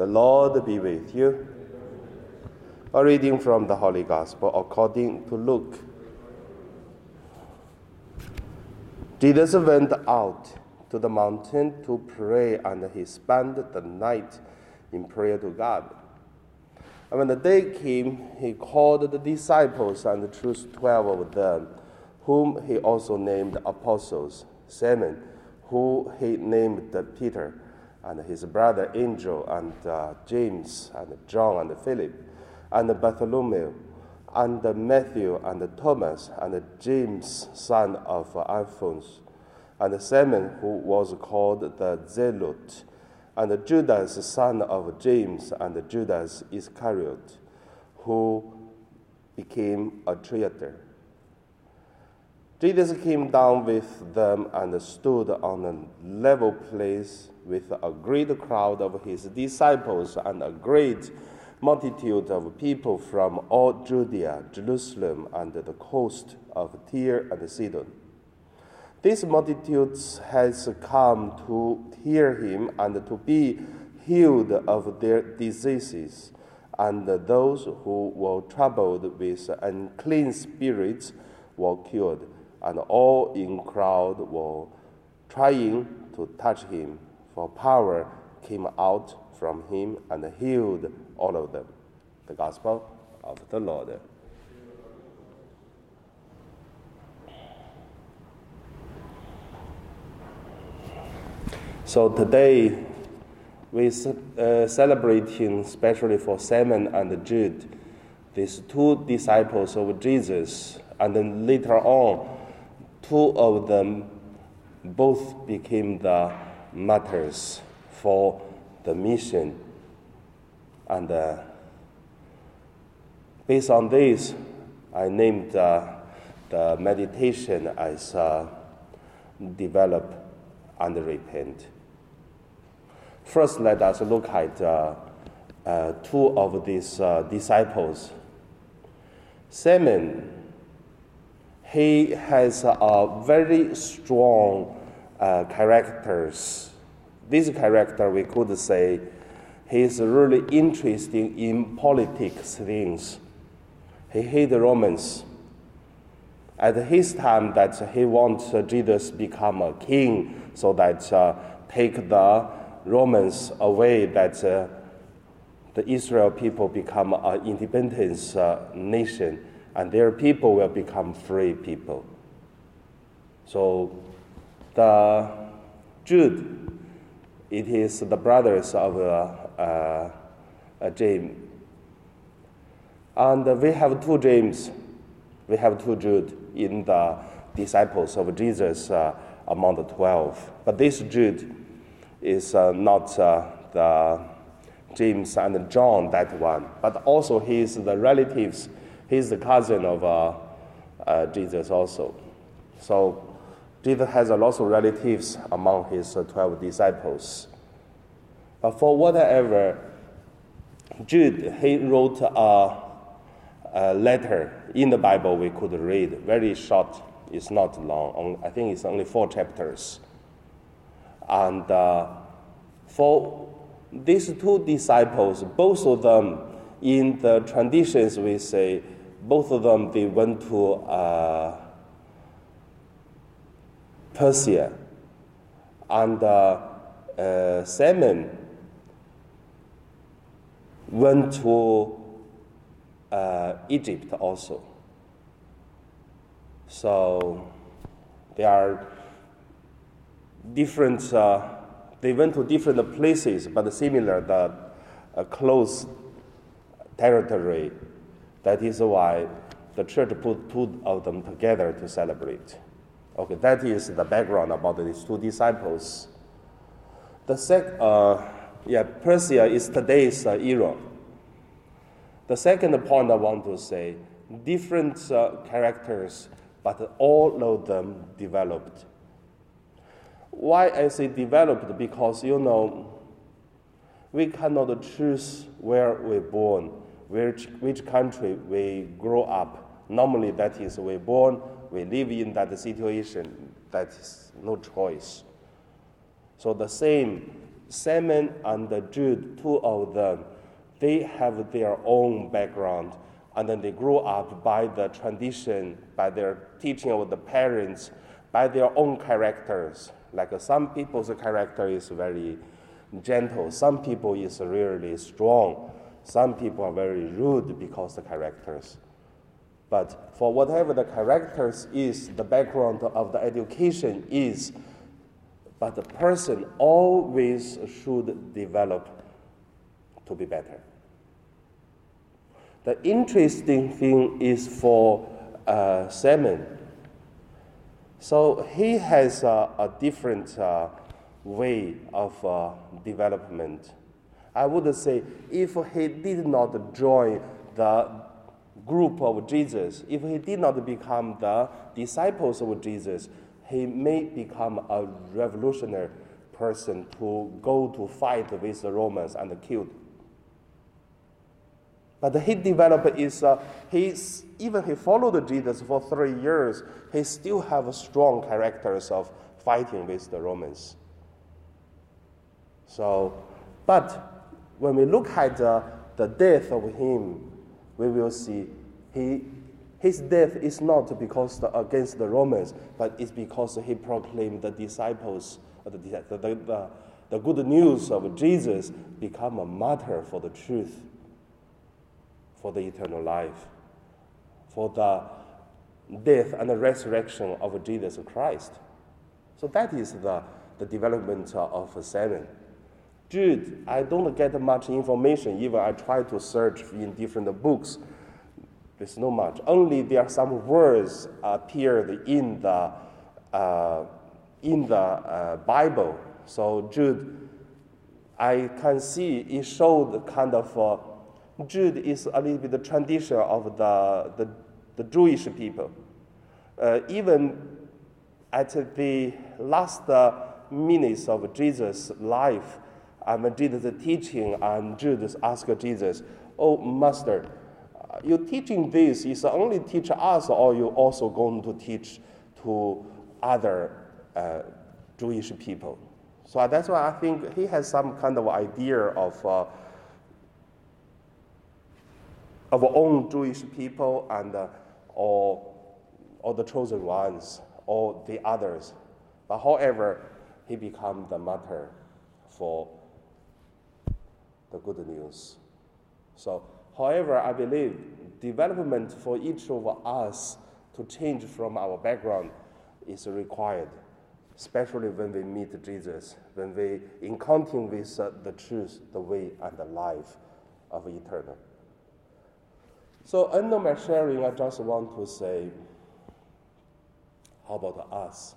The Lord be with you. A reading from the Holy Gospel according to Luke. Jesus went out to the mountain to pray, and he spent the night in prayer to God. And when the day came, he called the disciples and chose twelve of them, whom he also named apostles Simon, who he named Peter, and his brother Andrew, and uh, James, and John, and Philip, and Bartholomew, and Matthew, and Thomas, and James, son of Alphaeus, and Simon, who was called the Zealot and Judas, son of James, and Judas Iscariot, who became a traitor. Jesus came down with them and stood on a level place with a great crowd of his disciples and a great multitude of people from all Judea, Jerusalem, and the coast of Tyre and Sidon. These multitudes has come to hear him and to be healed of their diseases, and those who were troubled with unclean spirits were cured, and all in crowd were trying to touch him, for power came out from him and healed all of them. The Gospel of the Lord. So today we uh, celebrating especially for Simon and Jude, these two disciples of Jesus, and then later on, two of them both became the martyrs for the mission. And uh, based on this, I named uh, the meditation as uh, develop and repent. First, let us look at uh, uh, two of these uh, disciples. Simon, he has a very strong uh, characters. This character, we could say, he is really interested in politics things. He hated Romans. At his time, that he wants Jesus become a king, so that uh, take the Romans away that uh, the Israel people become an independent uh, nation and their people will become free people. So the Jude, it is the brothers of uh, uh, uh James. And we have two James, we have two Jude in the disciples of Jesus uh, among the twelve. But this Jude, is uh, not uh, the James and John, that one, but also he is the relatives, he's the cousin of uh, Jesus also. So Jesus has a lot of relatives among his 12 disciples. But for whatever, Jude, he wrote a, a, letter in the Bible we could read, very short, it's not long, I think it's only four chapters. And uh, for these two disciples, both of them, in the traditions, we say, both of them, they went to uh, Persia. And uh, uh, Simon went to uh, Egypt also. So they are different, uh, they went to different places, but similar, the close territory. That is why the church put two of them together to celebrate. Okay, that is the background about these two disciples. The sec, uh, yeah, Persia is today's uh, Iran. The second point I want to say, different uh, characters, but all of them developed why I say developed? Because you know, we cannot choose where we're born, which, which country we grow up. Normally, that is, we're born, we live in that situation, that is no choice. So, the same Simon and Jude, two of them, they have their own background, and then they grow up by the tradition, by their teaching of the parents, by their own characters. Like some people's character is very gentle, some people is really strong, some people are very rude because the characters. But for whatever the characters is, the background of the education is, but the person always should develop to be better. The interesting thing is for uh, Simon. So he has a, a different uh, way of uh, development. I would say if he did not join the group of Jesus, if he did not become the disciples of Jesus, he may become a revolutionary person to go to fight with the Romans and killed. But he developed is uh, he's, even he followed Jesus for three years, he still have a strong characters of fighting with the Romans. So, but when we look at uh, the death of him, we will see he, his death is not because the, against the Romans, but it's because he proclaimed the disciples, the, the, the, the good news of Jesus become a martyr for the truth, for the eternal life, for the death and the resurrection of Jesus Christ. So that is the, the development of Simon. Jude, I don't get much information, even I try to search in different books. There's no much. Only there are some words appeared in the, uh, in the uh, Bible. So Jude, I can see it showed kind of, uh, Jude is a little bit the tradition of the, the, the Jewish people. Uh, even at the last uh, minutes of Jesus' life, and Jesus teaching, and Judas asked Jesus, Oh, Master, you teaching this is only teach us, or you also going to teach to other uh, Jewish people? So that's why I think he has some kind of idea of uh, of own Jewish people and uh, or or the chosen ones or the others. But however, he become the martyr for the good news. So, however, I believe development for each of us to change from our background is required, especially when we meet Jesus, when we encounter with uh, the truth, the way, and the life of eternal. So, end of my sharing, I just want to say, how about us?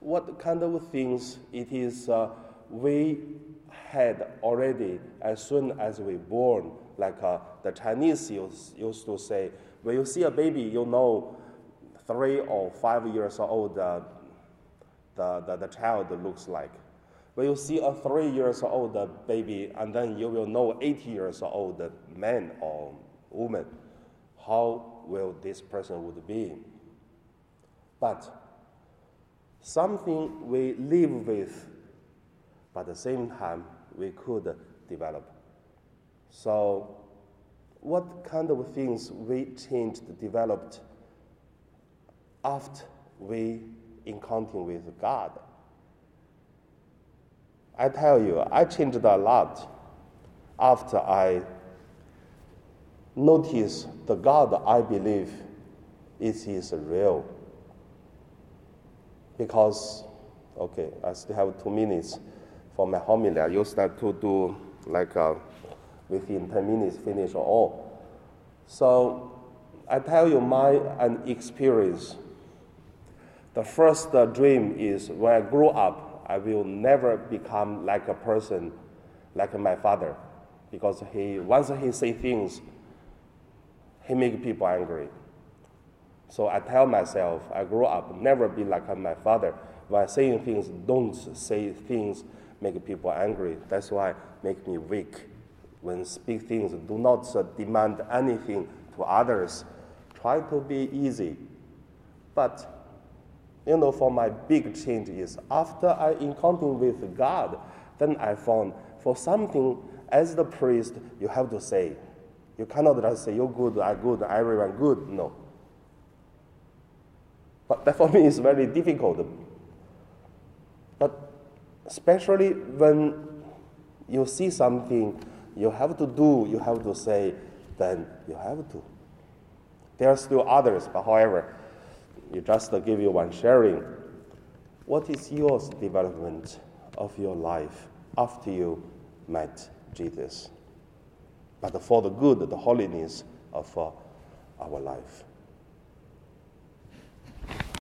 What kind of things it is uh, we had already as soon as we born. Like uh, the Chinese used, used to say, when you see a baby, you know three or five years old uh, the, the, the child looks like. When you see a three years old baby, and then you will know eight years old man or woman, how will this person would be? But something we live with, but at the same time we could develop. So, what kind of things we changed, developed after we encounter with God? I tell you, I changed a lot after I noticed the God I believe is is real. Because, okay, I still have two minutes for my homily, I used that to do like uh, within 10 minutes finish all. So I tell you my an experience. The first uh, dream is when I grow up, I will never become like a person like my father, because he once he say things, he make people angry. So I tell myself, I grow up, never be like my father. By saying things, don't say things make people angry. That's why make me weak. When speak things, do not demand anything to others. Try to be easy. But you know, for my big change is after I encounter with God, Then I found for something, as the priest, you have to say. You cannot just say, you're good, I'm good, everyone good. No. But that for me is very difficult. Especially when you see something you have to do, you have to say, then you have to. There are still others, but however, you just give you one sharing. What is your development of your life after you met Jesus? But for the good, the holiness of uh, our life.